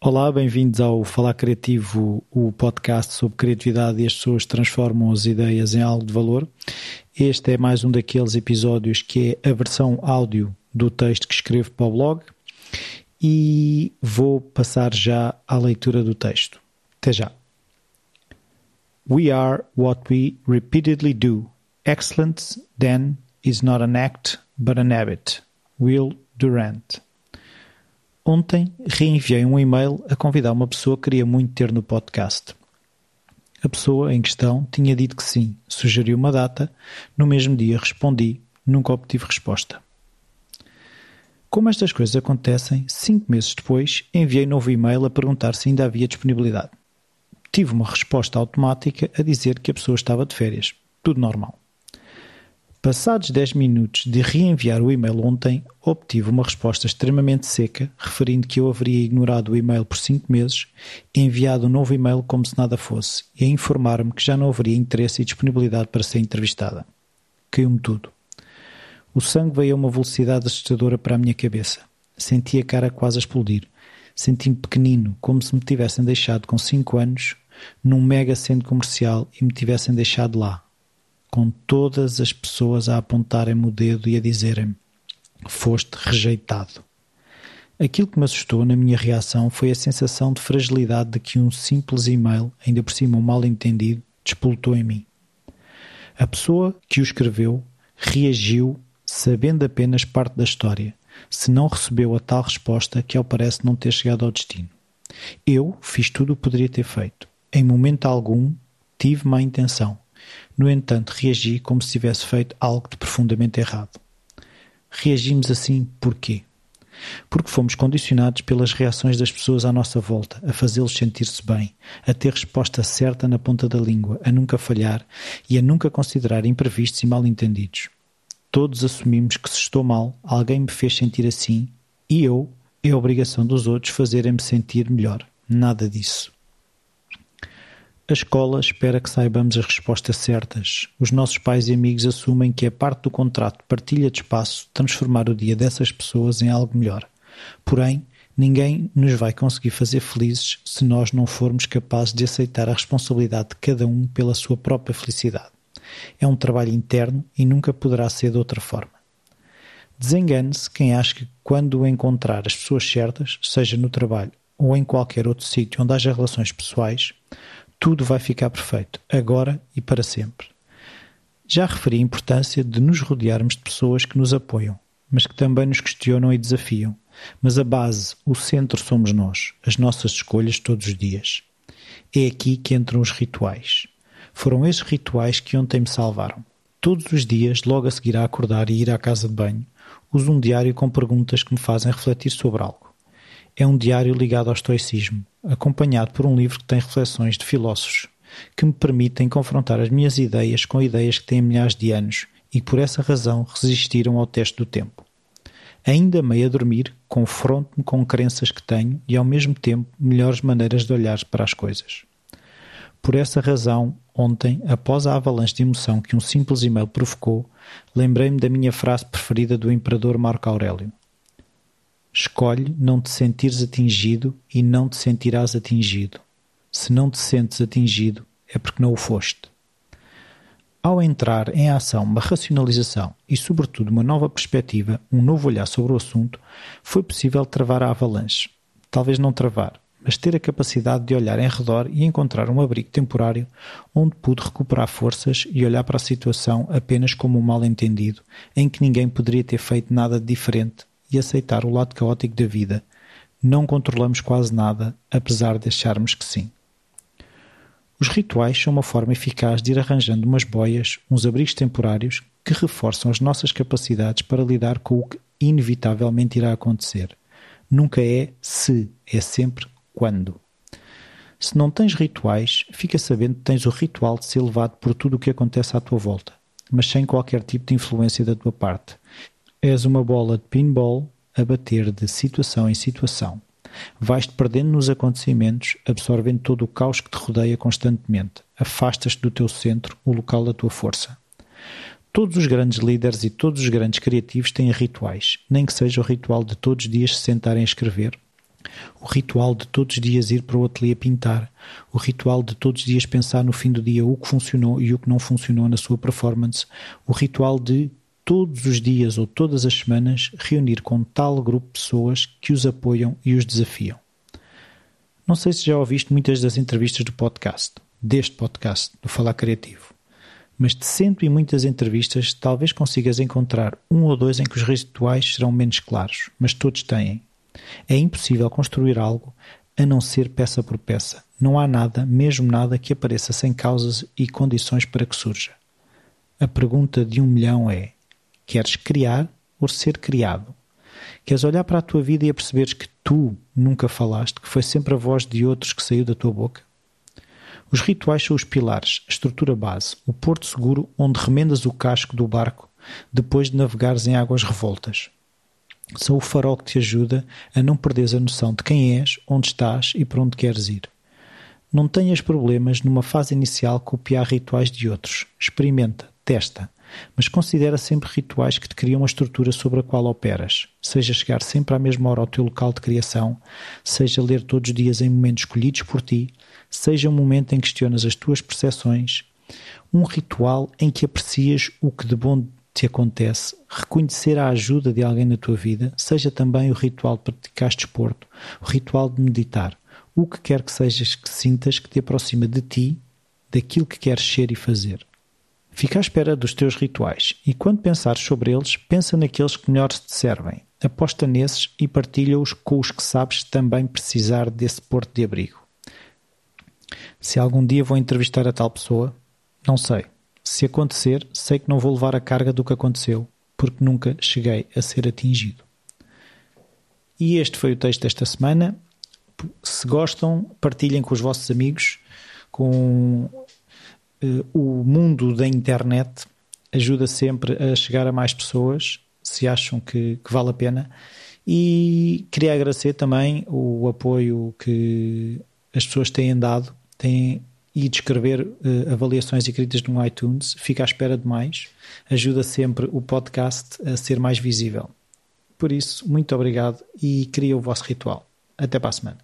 Olá, bem-vindos ao Falar Criativo, o podcast sobre criatividade e as pessoas transformam as ideias em algo de valor. Este é mais um daqueles episódios que é a versão áudio do texto que escrevo para o blog e vou passar já à leitura do texto. Até já. We are what we repeatedly do. Excellence, then, is not an act, but an habit. Will Durant. Ontem reenviei um e-mail a convidar uma pessoa que queria muito ter no podcast. A pessoa em questão tinha dito que sim, sugeriu uma data, no mesmo dia respondi, nunca obtive resposta. Como estas coisas acontecem, cinco meses depois enviei novo e-mail a perguntar se ainda havia disponibilidade. Tive uma resposta automática a dizer que a pessoa estava de férias. Tudo normal. Passados 10 minutos de reenviar o e-mail ontem, obtive uma resposta extremamente seca, referindo que eu haveria ignorado o e-mail por 5 meses, enviado um novo e-mail como se nada fosse, e a informar-me que já não haveria interesse e disponibilidade para ser entrevistada. Caiu-me tudo. O sangue veio a uma velocidade assustadora para a minha cabeça. Senti a cara quase a explodir. Senti-me pequenino, como se me tivessem deixado com 5 anos num mega centro comercial e me tivessem deixado lá, com todas as pessoas a apontarem-me o dedo e a dizerem-me: Foste rejeitado. Aquilo que me assustou na minha reação foi a sensação de fragilidade de que um simples e-mail, ainda por cima um mal entendido, despoltou em mim. A pessoa que o escreveu reagiu sabendo apenas parte da história, se não recebeu a tal resposta que ao parece não ter chegado ao destino. Eu fiz tudo o que poderia ter feito. Em momento algum tive má intenção. No entanto, reagi como se tivesse feito algo de profundamente errado. Reagimos assim porquê? Porque fomos condicionados pelas reações das pessoas à nossa volta, a fazê-los sentir-se bem, a ter resposta certa na ponta da língua, a nunca falhar e a nunca considerar imprevistos e mal-entendidos. Todos assumimos que se estou mal, alguém me fez sentir assim e eu, é obrigação dos outros fazerem-me sentir melhor. Nada disso. A escola espera que saibamos as respostas certas. Os nossos pais e amigos assumem que é parte do contrato de partilha de espaço transformar o dia dessas pessoas em algo melhor. Porém, ninguém nos vai conseguir fazer felizes se nós não formos capazes de aceitar a responsabilidade de cada um pela sua própria felicidade. É um trabalho interno e nunca poderá ser de outra forma. Desengane-se quem acha que quando encontrar as pessoas certas, seja no trabalho ou em qualquer outro sítio onde haja relações pessoais, tudo vai ficar perfeito, agora e para sempre. Já referi a importância de nos rodearmos de pessoas que nos apoiam, mas que também nos questionam e desafiam. Mas a base, o centro somos nós, as nossas escolhas todos os dias. É aqui que entram os rituais. Foram esses rituais que ontem me salvaram. Todos os dias, logo a seguir a acordar e ir à casa de banho, uso um diário com perguntas que me fazem refletir sobre algo. É um diário ligado ao estoicismo, acompanhado por um livro que tem reflexões de filósofos, que me permitem confrontar as minhas ideias com ideias que têm milhares de anos e que por essa razão resistiram ao teste do tempo. Ainda meio a dormir, confronto-me com crenças que tenho e ao mesmo tempo melhores maneiras de olhar para as coisas. Por essa razão, ontem, após a avalanche de emoção que um simples e-mail provocou, lembrei-me da minha frase preferida do imperador Marco Aurélio. Escolhe não te sentires atingido e não te sentirás atingido. Se não te sentes atingido, é porque não o foste. Ao entrar em ação uma racionalização e, sobretudo, uma nova perspectiva, um novo olhar sobre o assunto, foi possível travar a avalanche. Talvez não travar, mas ter a capacidade de olhar em redor e encontrar um abrigo temporário onde pude recuperar forças e olhar para a situação apenas como um mal-entendido, em que ninguém poderia ter feito nada de diferente e aceitar o lado caótico da vida. Não controlamos quase nada, apesar de acharmos que sim. Os rituais são uma forma eficaz de ir arranjando umas boias, uns abrigos temporários que reforçam as nossas capacidades para lidar com o que inevitavelmente irá acontecer. Nunca é se, é sempre quando. Se não tens rituais, fica sabendo que tens o ritual de ser levado por tudo o que acontece à tua volta, mas sem qualquer tipo de influência da tua parte. És uma bola de pinball a bater de situação em situação. Vais-te perdendo nos acontecimentos, absorvendo todo o caos que te rodeia constantemente. Afastas-te do teu centro, o local da tua força. Todos os grandes líderes e todos os grandes criativos têm rituais, nem que seja o ritual de todos os dias se sentarem a escrever, o ritual de todos os dias ir para o ateliê pintar, o ritual de todos os dias pensar no fim do dia o que funcionou e o que não funcionou na sua performance, o ritual de todos os dias ou todas as semanas reunir com tal grupo de pessoas que os apoiam e os desafiam. Não sei se já ouviste muitas das entrevistas do podcast, deste podcast, do Falar Criativo, mas de cento e muitas entrevistas talvez consigas encontrar um ou dois em que os rituais serão menos claros, mas todos têm. É impossível construir algo a não ser peça por peça. Não há nada, mesmo nada, que apareça sem causas e condições para que surja. A pergunta de um milhão é: Queres criar ou ser criado? Queres olhar para a tua vida e a perceberes que tu nunca falaste, que foi sempre a voz de outros que saiu da tua boca? Os rituais são os pilares, a estrutura base, o porto seguro onde remendas o casco do barco depois de navegares em águas revoltas. São o farol que te ajuda a não perderes a noção de quem és, onde estás e para onde queres ir. Não tenhas problemas numa fase inicial copiar rituais de outros. Experimenta, testa mas considera sempre rituais que te criam uma estrutura sobre a qual operas, seja chegar sempre à mesma hora ao teu local de criação, seja ler todos os dias em momentos escolhidos por ti, seja um momento em que questionas as tuas percepções, um ritual em que aprecias o que de bom te acontece, reconhecer a ajuda de alguém na tua vida, seja também o ritual de praticar desporto, o ritual de meditar, o que quer que sejas que sintas que te aproxima de ti, daquilo que queres ser e fazer. Fica à espera dos teus rituais e quando pensares sobre eles, pensa naqueles que melhor te servem. Aposta nesses e partilha-os com os que sabes também precisar desse porto de abrigo. Se algum dia vou entrevistar a tal pessoa, não sei. Se acontecer, sei que não vou levar a carga do que aconteceu, porque nunca cheguei a ser atingido. E este foi o texto desta semana. Se gostam, partilhem com os vossos amigos, com o mundo da internet ajuda sempre a chegar a mais pessoas, se acham que, que vale a pena. E queria agradecer também o apoio que as pessoas têm dado têm, e descrever uh, avaliações e críticas no iTunes. Fica à espera de mais. Ajuda sempre o podcast a ser mais visível. Por isso, muito obrigado e cria o vosso ritual. Até para a semana.